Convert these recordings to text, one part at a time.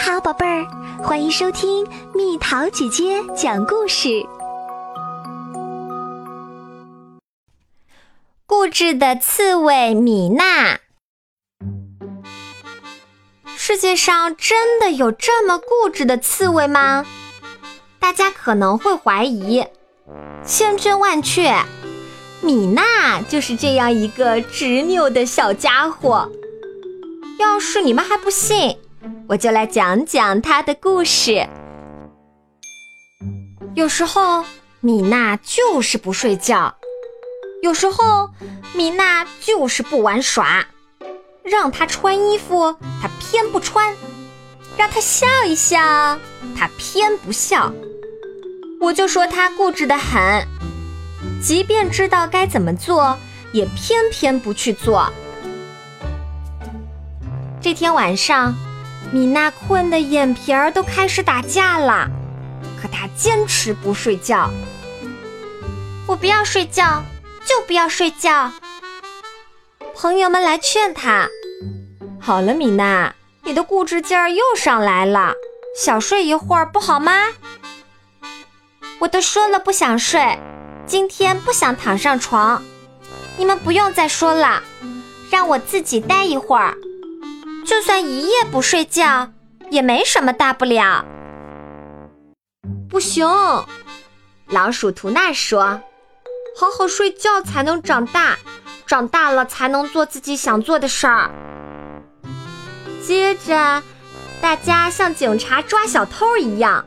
好，宝贝儿，欢迎收听蜜桃姐姐讲故事。固执的刺猬米娜。世界上真的有这么固执的刺猬吗？大家可能会怀疑，千真万确，米娜就是这样一个执拗的小家伙。要是你们还不信，我就来讲讲她的故事。有时候，米娜就是不睡觉；有时候，米娜就是不玩耍。让她穿衣服，她偏不穿；让她笑一笑，她偏不笑。我就说她固执的很，即便知道该怎么做，也偏偏不去做。这天晚上，米娜困得眼皮儿都开始打架了，可她坚持不睡觉。我不要睡觉，就不要睡觉。朋友们来劝她。好了，米娜，你的固执劲儿又上来了，小睡一会儿不好吗？我都说了不想睡，今天不想躺上床，你们不用再说了，让我自己待一会儿，就算一夜不睡觉也没什么大不了。不行，老鼠图娜说：“好好睡觉才能长大，长大了才能做自己想做的事儿。”接着，大家像警察抓小偷一样，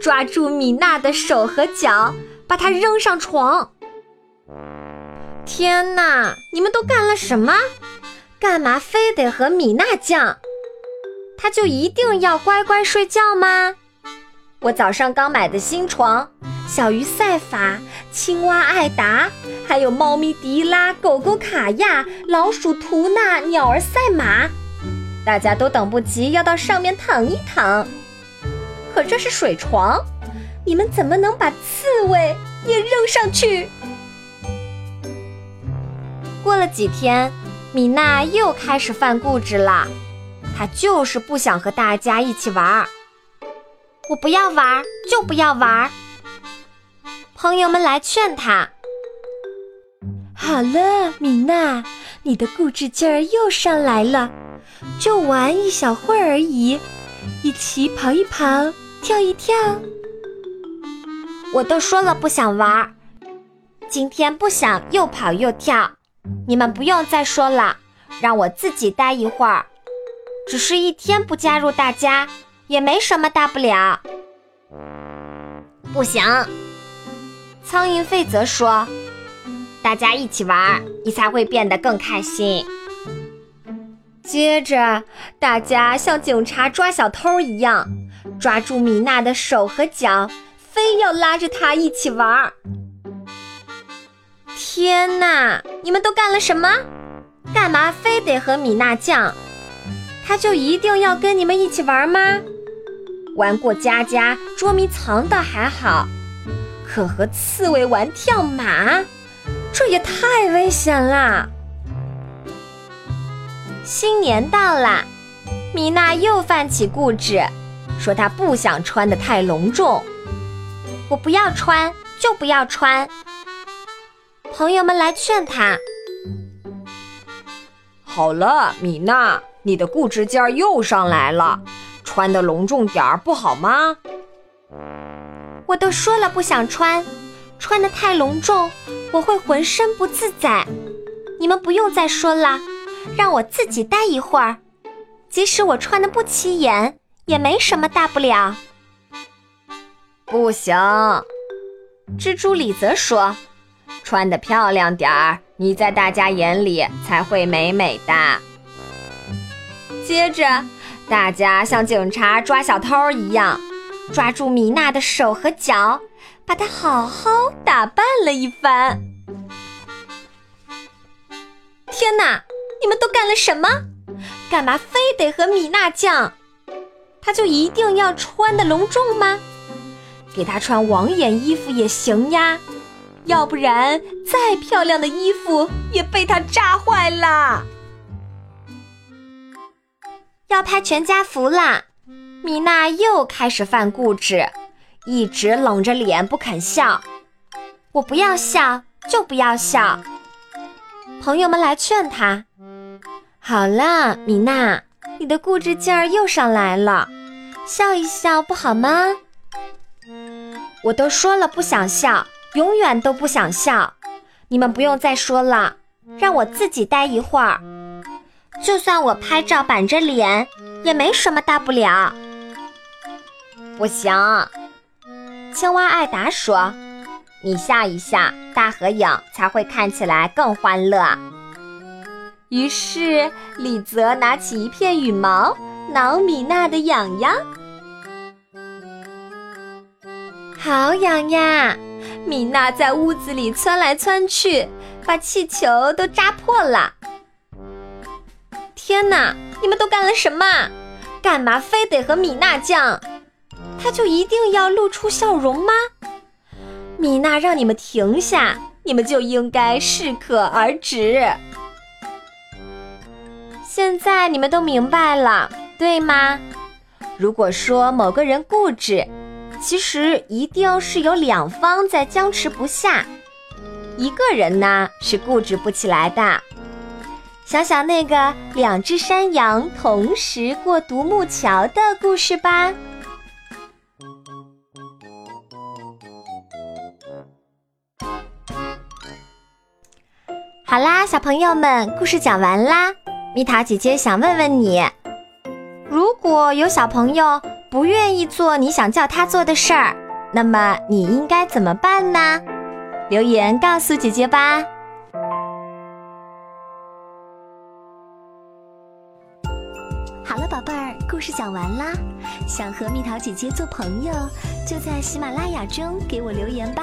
抓住米娜的手和脚，把她扔上床。天哪，你们都干了什么？干嘛非得和米娜犟？她就一定要乖乖睡觉吗？我早上刚买的新床，小鱼赛法、青蛙艾达，还有猫咪迪拉、狗狗卡亚、老鼠图娜、鸟儿赛马。大家都等不及要到上面躺一躺，可这是水床，你们怎么能把刺猬也扔上去？过了几天，米娜又开始犯固执了，她就是不想和大家一起玩儿。我不要玩，就不要玩。朋友们来劝她。好了，米娜，你的固执劲儿又上来了。就玩一小会儿而已，一起跑一跑，跳一跳。我都说了不想玩，今天不想又跑又跳，你们不用再说了，让我自己待一会儿。只是一天不加入大家，也没什么大不了。不行，苍蝇费则说，大家一起玩，你才会变得更开心。接着，大家像警察抓小偷一样，抓住米娜的手和脚，非要拉着她一起玩。天哪，你们都干了什么？干嘛非得和米娜犟？她就一定要跟你们一起玩吗？玩过家家捉迷藏的还好，可和刺猬玩跳马，这也太危险了。新年到了，米娜又犯起固执，说她不想穿的太隆重。我不要穿，就不要穿。朋友们来劝他。好了，米娜，你的固执劲儿又上来了，穿的隆重点儿不好吗？我都说了不想穿，穿的太隆重，我会浑身不自在。你们不用再说了。让我自己待一会儿，即使我穿的不起眼，也没什么大不了。不行，蜘蛛李泽说：“穿的漂亮点儿，你在大家眼里才会美美的。”接着，大家像警察抓小偷一样，抓住米娜的手和脚，把她好好打扮了一番。天哪！你们都干了什么？干嘛非得和米娜犟？她就一定要穿的隆重吗？给她穿网眼衣服也行呀，要不然再漂亮的衣服也被她炸坏了。要拍全家福啦！米娜又开始犯固执，一直冷着脸不肯笑。我不要笑，就不要笑。朋友们来劝她：“好了，米娜，你的固执劲儿又上来了，笑一笑不好吗？”我都说了不想笑，永远都不想笑。你们不用再说了，让我自己待一会儿。就算我拍照板着脸，也没什么大不了。不行，青蛙艾达说：“你笑一笑，大合影才会看起来更欢乐。”于是李泽拿起一片羽毛，挠米娜的痒痒。好痒呀！米娜在屋子里窜来窜去，把气球都扎破了。天哪！你们都干了什么？干嘛非得和米娜犟？她就一定要露出笑容吗？米娜让你们停下，你们就应该适可而止。现在你们都明白了，对吗？如果说某个人固执，其实一定是有两方在僵持不下，一个人呢是固执不起来的。想想那个两只山羊同时过独木桥的故事吧。好啦，小朋友们，故事讲完啦。蜜桃姐姐想问问你：如果有小朋友不愿意做你想叫他做的事儿，那么你应该怎么办呢？留言告诉姐姐吧。好了，宝贝儿，故事讲完啦。想和蜜桃姐姐做朋友，就在喜马拉雅中给我留言吧。